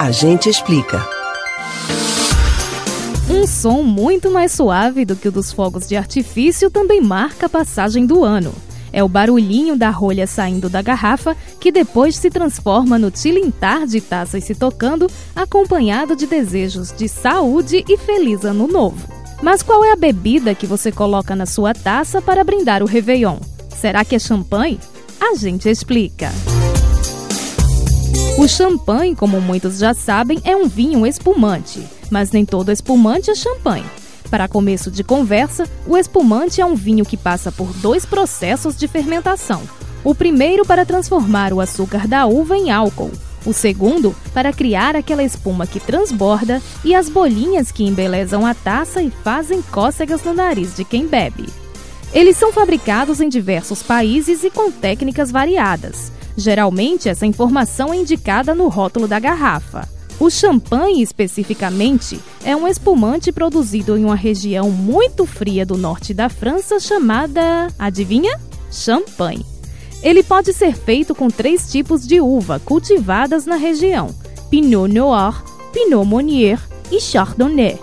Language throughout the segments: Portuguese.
A gente explica. Um som muito mais suave do que o dos fogos de artifício também marca a passagem do ano. É o barulhinho da rolha saindo da garrafa que depois se transforma no tilintar de taças se tocando, acompanhado de desejos de saúde e feliz ano novo. Mas qual é a bebida que você coloca na sua taça para brindar o Réveillon? Será que é champanhe? A gente explica. O champanhe, como muitos já sabem, é um vinho espumante, mas nem todo espumante é champanhe. Para começo de conversa, o espumante é um vinho que passa por dois processos de fermentação. O primeiro para transformar o açúcar da uva em álcool, o segundo para criar aquela espuma que transborda e as bolinhas que embelezam a taça e fazem cócegas no nariz de quem bebe. Eles são fabricados em diversos países e com técnicas variadas. Geralmente, essa informação é indicada no rótulo da garrafa. O champanhe, especificamente, é um espumante produzido em uma região muito fria do norte da França chamada, adivinha? Champagne. Ele pode ser feito com três tipos de uva cultivadas na região: Pinot Noir, Pinot Meunier e Chardonnay.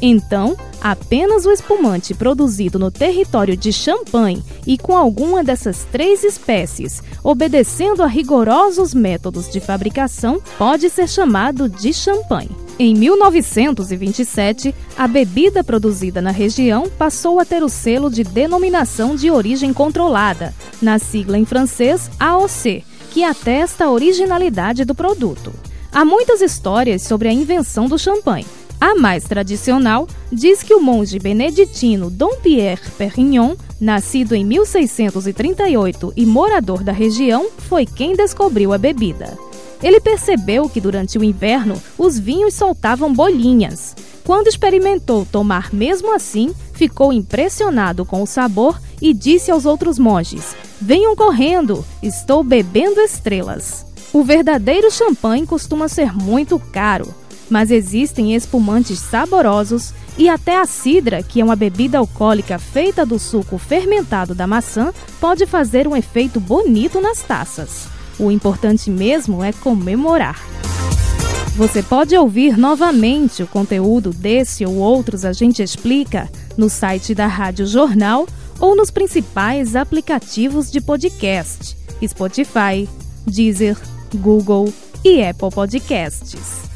Então, apenas o espumante produzido no território de Champagne e com alguma dessas três espécies, obedecendo a rigorosos métodos de fabricação, pode ser chamado de champanhe. Em 1927, a bebida produzida na região passou a ter o selo de denominação de origem controlada, na sigla em francês AOC, que atesta a originalidade do produto. Há muitas histórias sobre a invenção do champanhe. A mais tradicional diz que o monge beneditino Dom Pierre Perignon, nascido em 1638 e morador da região, foi quem descobriu a bebida. Ele percebeu que durante o inverno os vinhos soltavam bolinhas. Quando experimentou tomar mesmo assim, ficou impressionado com o sabor e disse aos outros monges: Venham correndo, estou bebendo estrelas. O verdadeiro champanhe costuma ser muito caro mas existem espumantes saborosos e até a cidra, que é uma bebida alcoólica feita do suco fermentado da maçã, pode fazer um efeito bonito nas taças. O importante mesmo é comemorar. Você pode ouvir novamente o conteúdo desse ou outros A Gente Explica no site da Rádio Jornal ou nos principais aplicativos de podcast: Spotify, Deezer, Google e Apple Podcasts.